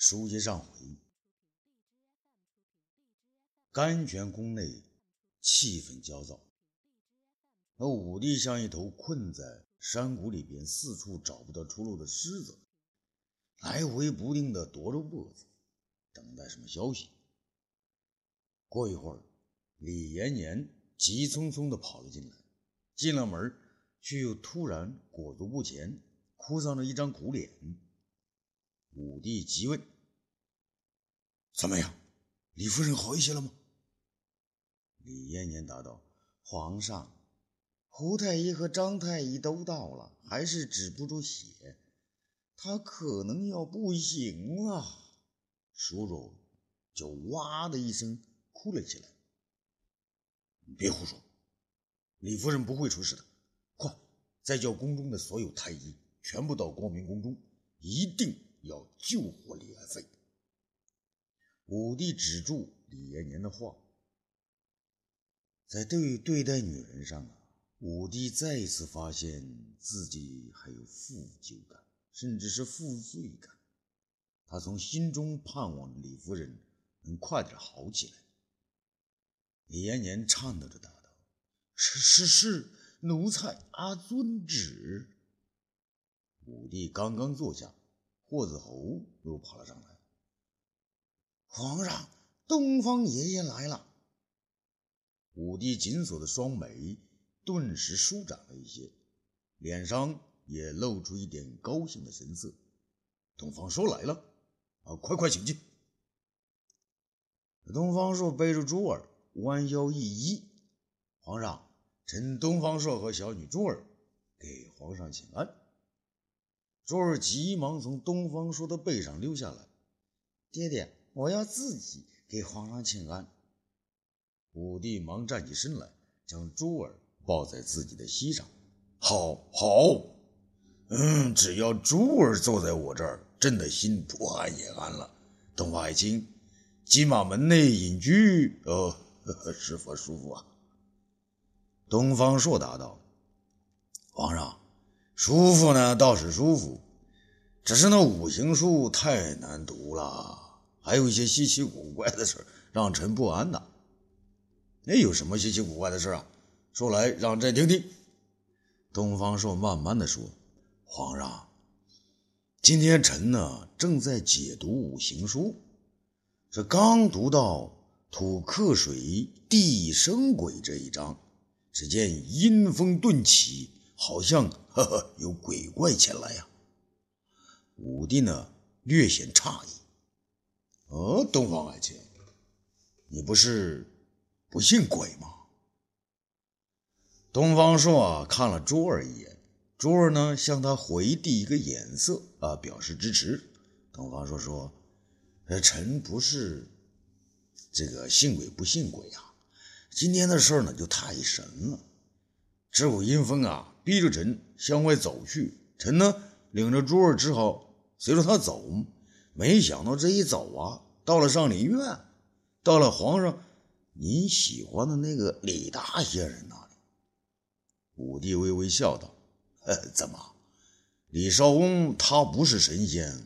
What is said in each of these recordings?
书接上回，甘泉宫内气氛焦躁。那武帝像一头困在山谷里边四处找不到出路的狮子，来回不定的踱着步子，等待什么消息。过一会儿，李延年急匆匆的跑了进来，进了门，却又突然裹足不前，哭丧着一张苦脸。武帝急问：“怎么样，李夫人好一些了吗？”李延年答道：“皇上，胡太医和张太医都到了，还是止不住血，他可能要不行了。”说着，就哇的一声哭了起来。“你别胡说，李夫人不会出事的。快，再叫宫中的所有太医全部到光明宫中，一定。”要救活李爱妃。武帝止住李延年的话，在对对待女人上啊，武帝再一次发现自己还有负疚感，甚至是负罪感。他从心中盼望李夫人能快点好起来。李延年颤抖着答道：“是是是，奴才阿遵旨。”武帝刚刚坐下。霍子侯又跑了上来。皇上，东方爷爷来了。武帝紧锁的双眉顿时舒展了一些，脸上也露出一点高兴的神色。东方朔来了，啊，快快请进。东方朔背着珠儿，弯腰一揖：“皇上，臣东方朔和小女珠儿给皇上请安。”珠儿急忙从东方朔的背上溜下来，爹爹，我要自己给皇上请安。武帝忙站起身来，将珠儿抱在自己的膝上。好，好，嗯，只要珠儿坐在我这儿，朕的心不安也安了。东方爱卿，金马门内隐居，呃哦，是否舒服啊？东方朔答道：“皇上。”舒服呢，倒是舒服，只是那五行书太难读了，还有一些稀奇古怪的事让臣不安呐。那有什么稀奇古怪的事啊？说来让朕听听。东方朔慢慢的说：“皇上，今天臣呢正在解读五行书，这刚读到土克水，地生鬼这一章，只见阴风顿起。”好像呵呵有鬼怪前来呀！武帝呢略显诧异。哦，东方爱卿，你不是不信鬼吗？东方朔啊看了珠儿一眼，珠儿呢向他回递一个眼色啊，表示支持。东方朔说：“呃，臣不是这个信鬼不信鬼啊，今天的事儿呢就太神了。这股阴风啊！”逼着臣向外走去，臣呢领着珠儿只好随着他走。没想到这一走啊，到了上林苑，到了皇上您喜欢的那个李大仙人那里。武帝微微笑道：“怎么，李少翁他不是神仙，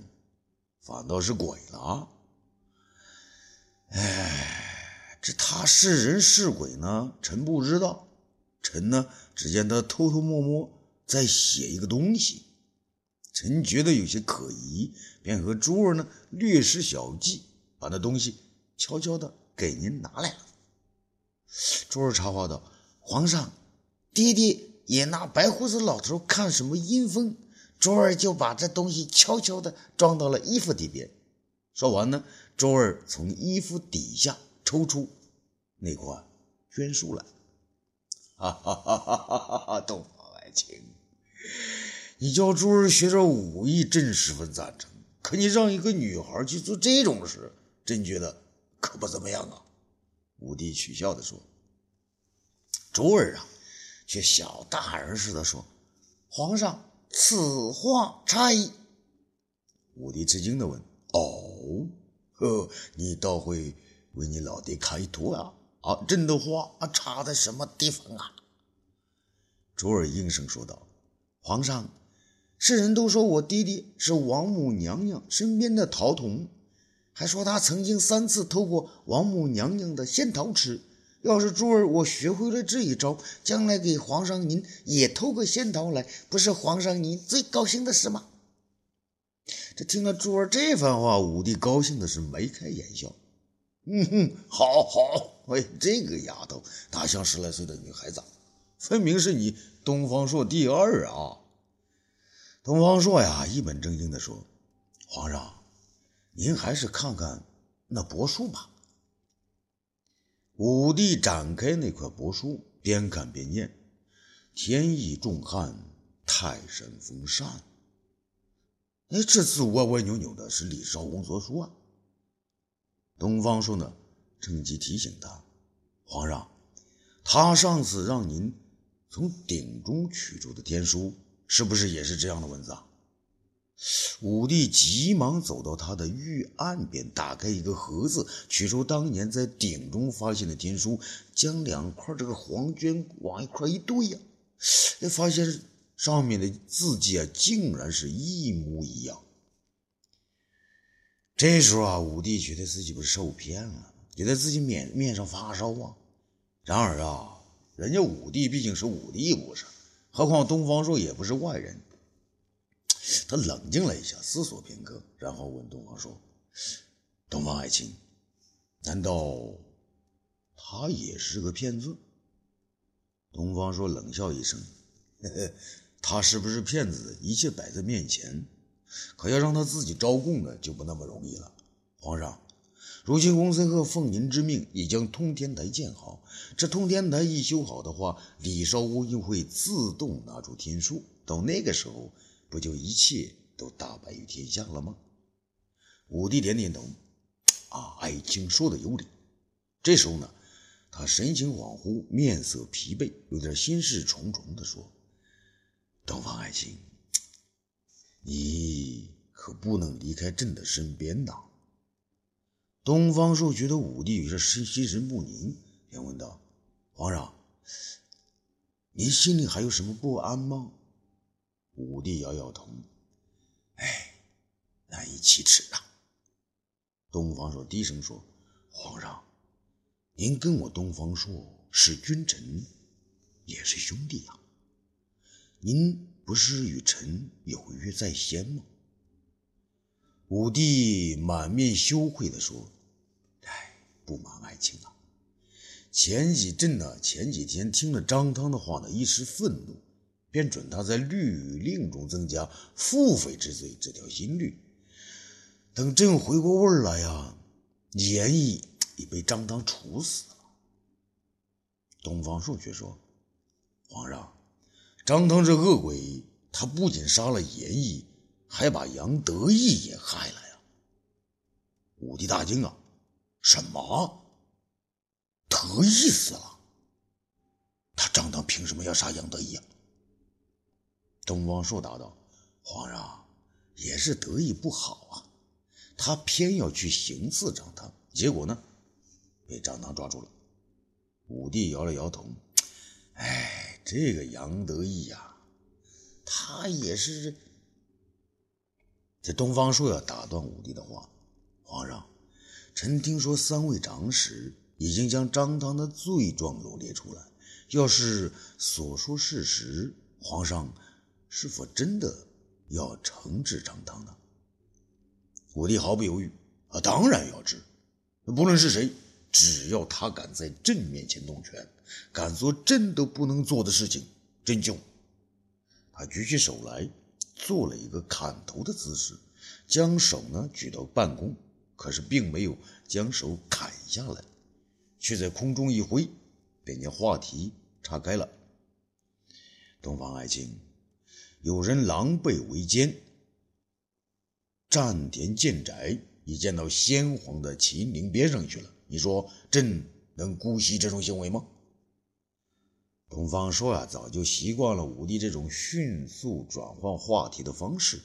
反倒是鬼了？哎，这他是人是鬼呢？臣不知道。”臣呢，只见他偷偷摸摸在写一个东西，臣觉得有些可疑，便和珠儿呢略施小计，把那东西悄悄的给您拿来了。珠儿插话道：“皇上，爹爹也拿白胡子老头看什么阴风，珠儿就把这东西悄悄的装到了衣服里边。”说完呢，珠儿从衣服底下抽出那块绢书来。哈哈哈哈哈！哈东方爱卿，你教珠儿学点武艺，朕十分赞成。可你让一个女孩去做这种事，朕觉得可不怎么样啊。武帝取笑地说。珠儿啊，却小大人似的说：“皇上，此话差矣。”武帝吃惊地问：“哦，呵，你倒会为你老爹开脱啊？”啊，朕的话啊，差在什么地方啊？卓尔应声说道：“皇上，世人都说我爹爹是王母娘娘身边的桃童，还说他曾经三次偷过王母娘娘的仙桃吃。要是珠儿我学会了这一招，将来给皇上您也偷个仙桃来，不是皇上您最高兴的事吗？这听了珠儿这番话，武帝高兴的是眉开眼笑。嗯哼，好好，哎，这个丫头大像十来岁的女孩子，分明是你东方朔第二啊！东方朔呀，一本正经的说：“皇上，您还是看看那帛书吧。”武帝展开那块帛书，边看边念：“天意重汉，泰山封禅。”哎，这字歪歪扭扭的，是李少红所书啊。东方朔呢，趁机提醒他：“皇上，他上次让您从鼎中取出的天书，是不是也是这样的文字啊？”武帝急忙走到他的御案边，打开一个盒子，取出当年在鼎中发现的天书，将两块这个黄绢往一块一对呀，发现。上面的字迹啊，竟然是一模一样。这时候啊，武帝觉得自己不是受骗了，觉得自己面面上发烧啊。然而啊，人家武帝毕竟是武帝，不是？何况东方朔也不是外人。他冷静了一下，思索片刻，然后问东方朔：“东方爱卿，难道他也是个骗子？”东方朔冷笑一声：“呵呵。”他是不是骗子？一切摆在面前，可要让他自己招供呢，就不那么容易了。皇上，如今公孙贺奉您之命，已将通天台建好。这通天台一修好的话，李少屋又会自动拿出天书。到那个时候，不就一切都大白于天下了吗？武帝点点头，啊，爱卿说的有理。这时候呢，他神情恍惚，面色疲惫，有点心事重重地说。东方爱卿，你可不能离开朕的身边呐！东方朔觉得武帝有些心心神不宁，便问道：“皇上，您心里还有什么不安吗？”武帝摇摇头：“哎，难以启齿啊。”东方朔低声说：“皇上，您跟我东方朔是君臣，也是兄弟呀。”您不是与臣有约在先吗？武帝满面羞愧地说：“哎，不瞒爱卿啊，前几朕呢，前几天听了张汤的话呢，一时愤怒，便准他在律令中增加腹诽之罪这条新律。等朕回过味儿来呀，严毅已被张汤处死了。”东方朔却说：“皇上。”张汤这恶鬼，他不仅杀了严毅，还把杨得意也害了呀！武帝大惊啊！什么？得意死了？他张汤凭什么要杀杨得意啊？东方朔答道：“皇上也是得意不好啊，他偏要去行刺张汤，结果呢，被张汤抓住了。”武帝摇了摇头：“哎。”这个杨得意呀，他也是。这东方朔要打断武帝的话：“皇上，臣听说三位长史已经将张汤的罪状罗列出来。要是所说事实，皇上是否真的要惩治张汤呢？”武帝毫不犹豫：“啊，当然要治，不论是谁。”只要他敢在朕面前动拳，敢做朕都不能做的事情，朕就……他举起手来，做了一个砍头的姿势，将手呢举到半空，可是并没有将手砍下来，却在空中一挥，便将话题岔开了。东方爱卿，有人狼狈为奸，占田建宅，已建到先皇的秦陵边上去了。你说朕能姑息这种行为吗？东方朔啊，早就习惯了武帝这种迅速转换话题的方式。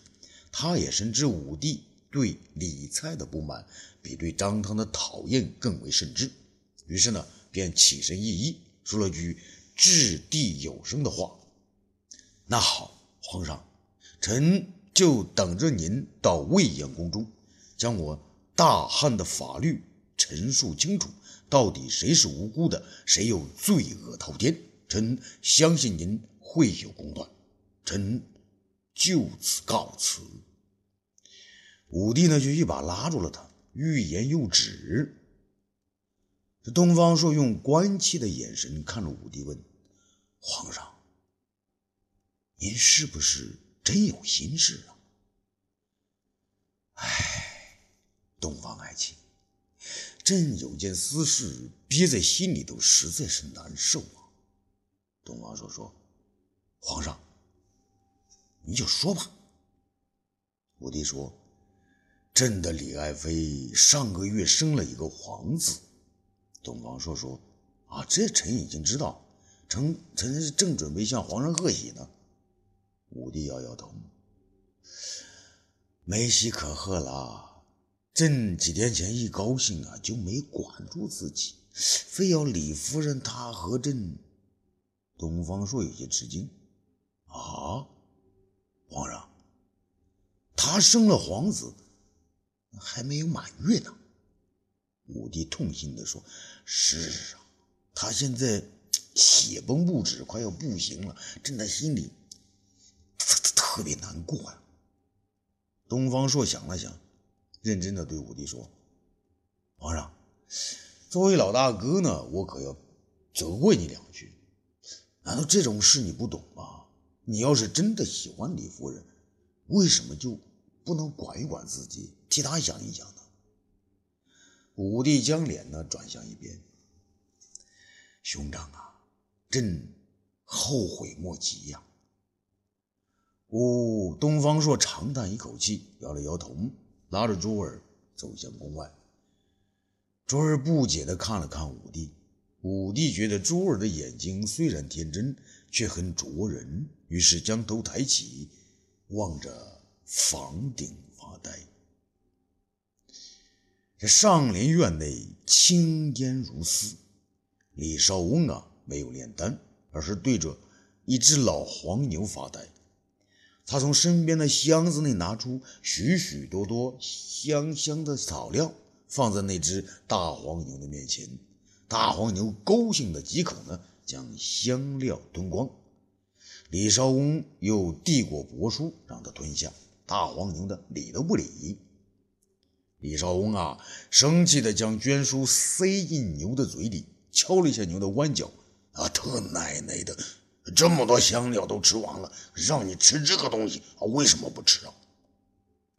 他也深知武帝对李蔡的不满比对张汤的讨厌更为甚之，于是呢，便起身一揖，说了句掷地有声的话：“那好，皇上，臣就等着您到未央宫中，将我。”大汉的法律陈述清楚，到底谁是无辜的，谁又罪恶滔天。臣相信您会有公断，臣就此告辞。武帝呢，就一把拉住了他，欲言又止。这东方朔用关切的眼神看着武帝，问：“皇上，您是不是真有心事啊？”哎，东方爱卿，朕有件私事憋在心里头，实在是难受啊。东方朔说：“皇上，你就说吧。”武帝说：“朕的李爱妃上个月生了一个皇子。”东方朔说：“啊，这臣已经知道，臣臣正准备向皇上贺喜呢。”武帝摇摇头：“没喜可贺了。朕几天前一高兴啊，就没管住自己，非要李夫人她和朕。”东方朔有些吃惊：“啊，皇上，她生了皇子，还没有满月呢。”武帝痛心地说：“是啊，他现在血崩不止，快要不行了，朕在心里特特别难过呀。”东方朔想了想，认真的对武帝说：“皇上，作为老大哥呢，我可要责怪你两句。难道这种事你不懂吗？你要是真的喜欢李夫人，为什么就不能管一管自己，替她想一想呢？”武帝将脸呢转向一边，兄长啊，朕后悔莫及呀。呜，东方朔长叹一口气，摇了摇头，拉着珠儿走向宫外。珠儿不解地看了看武帝，武帝觉得珠儿的眼睛虽然天真，却很灼人，于是将头抬起，望着房顶发呆。这上林院内青烟如丝，李少翁啊没有炼丹，而是对着一只老黄牛发呆。他从身边的箱子内拿出许许多多香香的草料，放在那只大黄牛的面前。大黄牛高兴的几口呢，将香料吞光。李少翁又递过帛书，让他吞下。大黄牛的理都不理。李少翁啊，生气的将绢书塞进牛的嘴里，敲了一下牛的弯角。啊，他奶奶的，这么多香料都吃完了，让你吃这个东西，啊，为什么不吃啊？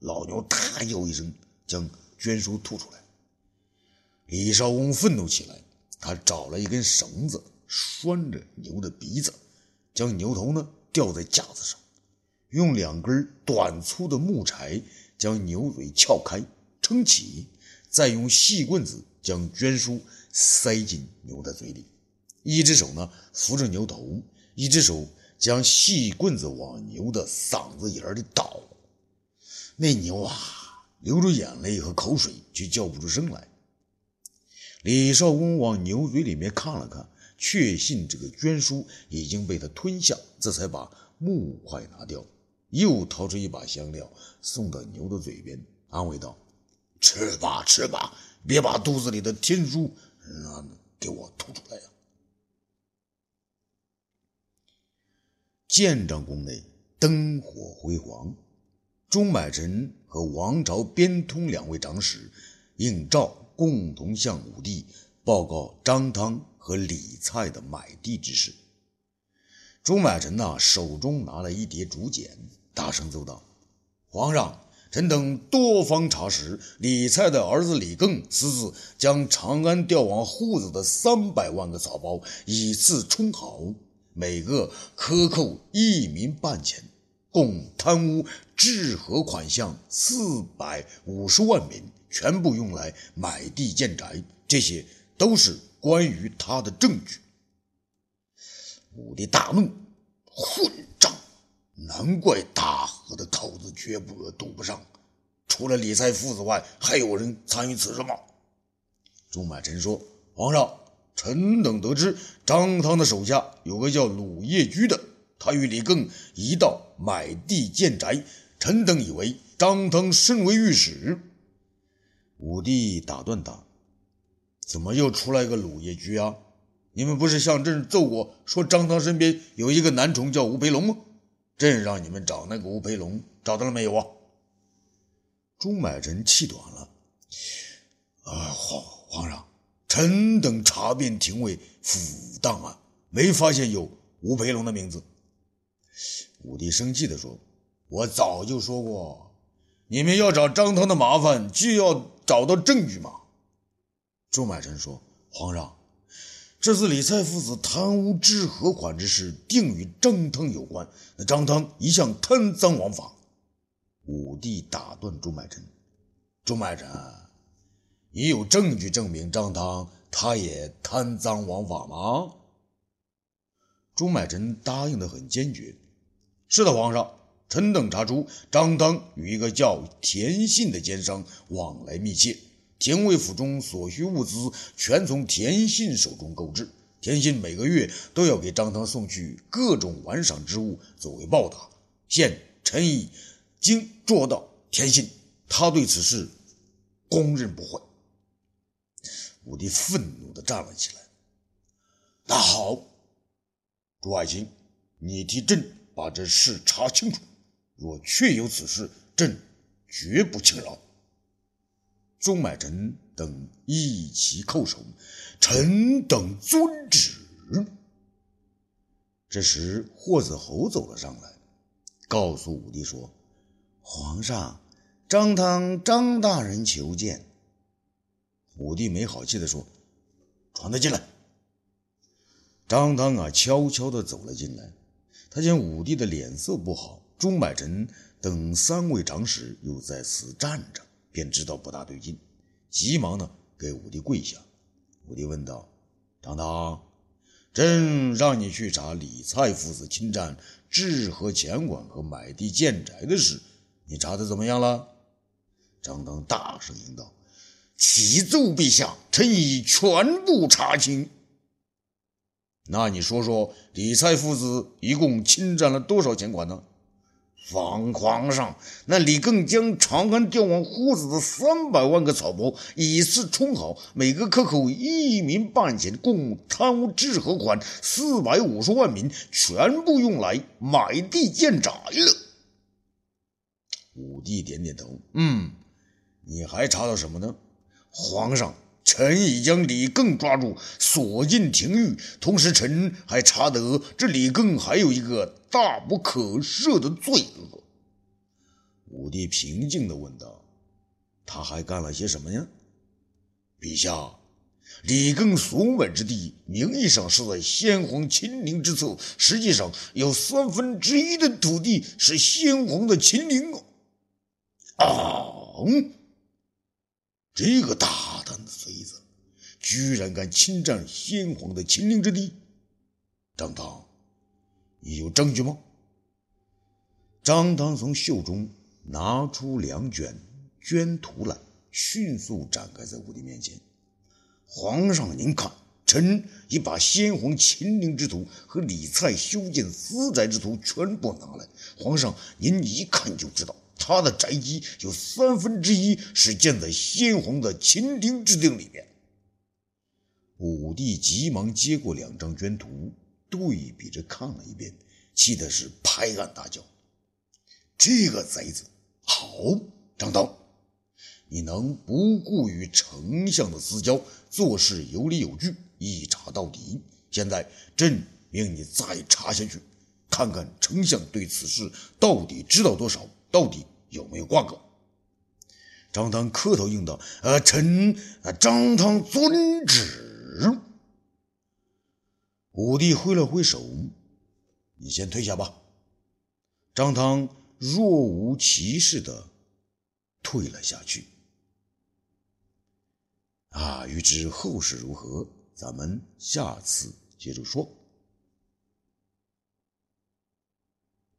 老牛大叫一声，将绢书吐出来。李少翁愤怒起来，他找了一根绳子拴着牛的鼻子，将牛头呢吊在架子上，用两根短粗的木柴将牛嘴撬开。撑起，再用细棍子将绢书塞进牛的嘴里，一只手呢扶着牛头，一只手将细棍子往牛的嗓子眼里倒。那牛啊，流着眼泪和口水，却叫不出声来。李少翁往牛嘴里面看了看，确信这个绢书已经被他吞下，这才把木块拿掉，又掏出一把香料送到牛的嘴边，安慰道。吃吧，吃吧，别把肚子里的天书那给我吐出来呀！建章宫内灯火辉煌，钟买臣和王朝边通两位长史应诏共同向武帝报告张汤和李蔡的买地之事。钟买臣呐，手中拿了一叠竹简，大声奏道：“皇上！”臣等多方查实，李蔡的儿子李庚私自将长安调往户子的三百万个草包以次充好，每个克扣一民半钱，共贪污治河款项四百五十万民，全部用来买地建宅。这些都是关于他的证据。武帝大怒，混账！难怪大河的口子绝不堵不上，除了李才父子外，还有人参与此事吗？钟满臣说：“皇上，臣等得知张汤的手下有个叫鲁业居的，他与李庚一道买地建宅。臣等以为张汤身为御史。”武帝打断他：“怎么又出来个鲁夜居啊？你们不是向朕奏过，说张汤身边有一个男宠叫吴培龙吗？朕让你们找那个吴培龙，找到了没有啊？”朱买臣气短了：“啊，皇皇上，臣等查遍廷尉府档案，没发现有吴培龙的名字。”武帝生气地说：“我早就说过。”你们要找张汤的麻烦，就要找到证据嘛。朱买臣说：“皇上，这次李蔡父子贪污治河款之事，定与张汤有关。那张汤一向贪赃枉法。”武帝打断朱买臣：“朱买臣，你有证据证明张汤他也贪赃枉法吗？”朱买臣答应的很坚决：“是的，皇上。”臣等查出，张汤与一个叫田信的奸商往来密切，廷尉府中所需物资全从田信手中购置。田信每个月都要给张汤送去各种玩赏之物作为报答。现臣已经捉到田信，他对此事供认不讳。武帝愤怒地站了起来。那好，朱爱卿，你替朕把这事查清楚。若确有此事，朕绝不轻饶。钟买臣等一齐叩首，臣等遵旨。这时，霍子侯走了上来，告诉武帝说：“皇上，张汤张大人求见。”武帝没好气地说：“传他进来。”张汤啊，悄悄地走了进来。他见武帝的脸色不好。朱买臣等三位长史又在此站着，便知道不大对劲，急忙呢给武帝跪下。武帝问道：“张汤，朕让你去查李蔡父子侵占治河钱款和买地建宅的事，你查的怎么样了？”张汤大声应道：“启奏陛下，臣已全部查清。”那你说说，李蔡父子一共侵占了多少钱款呢？皇皇上，那李更将长安调往胡子的三百万个草包以次充好，每个克扣一民半钱，共贪污治河款四百五十万民，全部用来买地建宅了。武帝点点头，嗯，你还查到什么呢？皇上。臣已将李更抓住，锁进廷狱。同时，臣还查得这李更还有一个大不可赦的罪恶。武帝平静地问道：“他还干了些什么呀？”陛下，李更所买之地，名义上是在先皇亲临之侧，实际上有三分之一的土地是先皇的亲临啊！这个大胆的贼子，居然敢侵占先皇的秦陵之地！张汤，你有证据吗？张汤从袖中拿出两卷绢图来，迅速展开在武帝面前。皇上，您看，臣已把先皇秦陵之图和李蔡修建私宅之图全部拿来，皇上您一看就知道。他的宅基有三分之一是建在先皇的秦陵之地里面。武帝急忙接过两张绢图，对比着看了一遍，气的是拍案大叫：“这个贼子好！张汤，你能不顾与丞相的私交，做事有理有据，一查到底。现在朕命你再查下去，看看丞相对此事到底知道多少，到底。”有没有挂钩？张汤磕头应道：“呃，臣张汤遵旨。”武帝挥了挥手：“你先退下吧。”张汤若无其事的退了下去。啊，欲知后事如何，咱们下次接着说。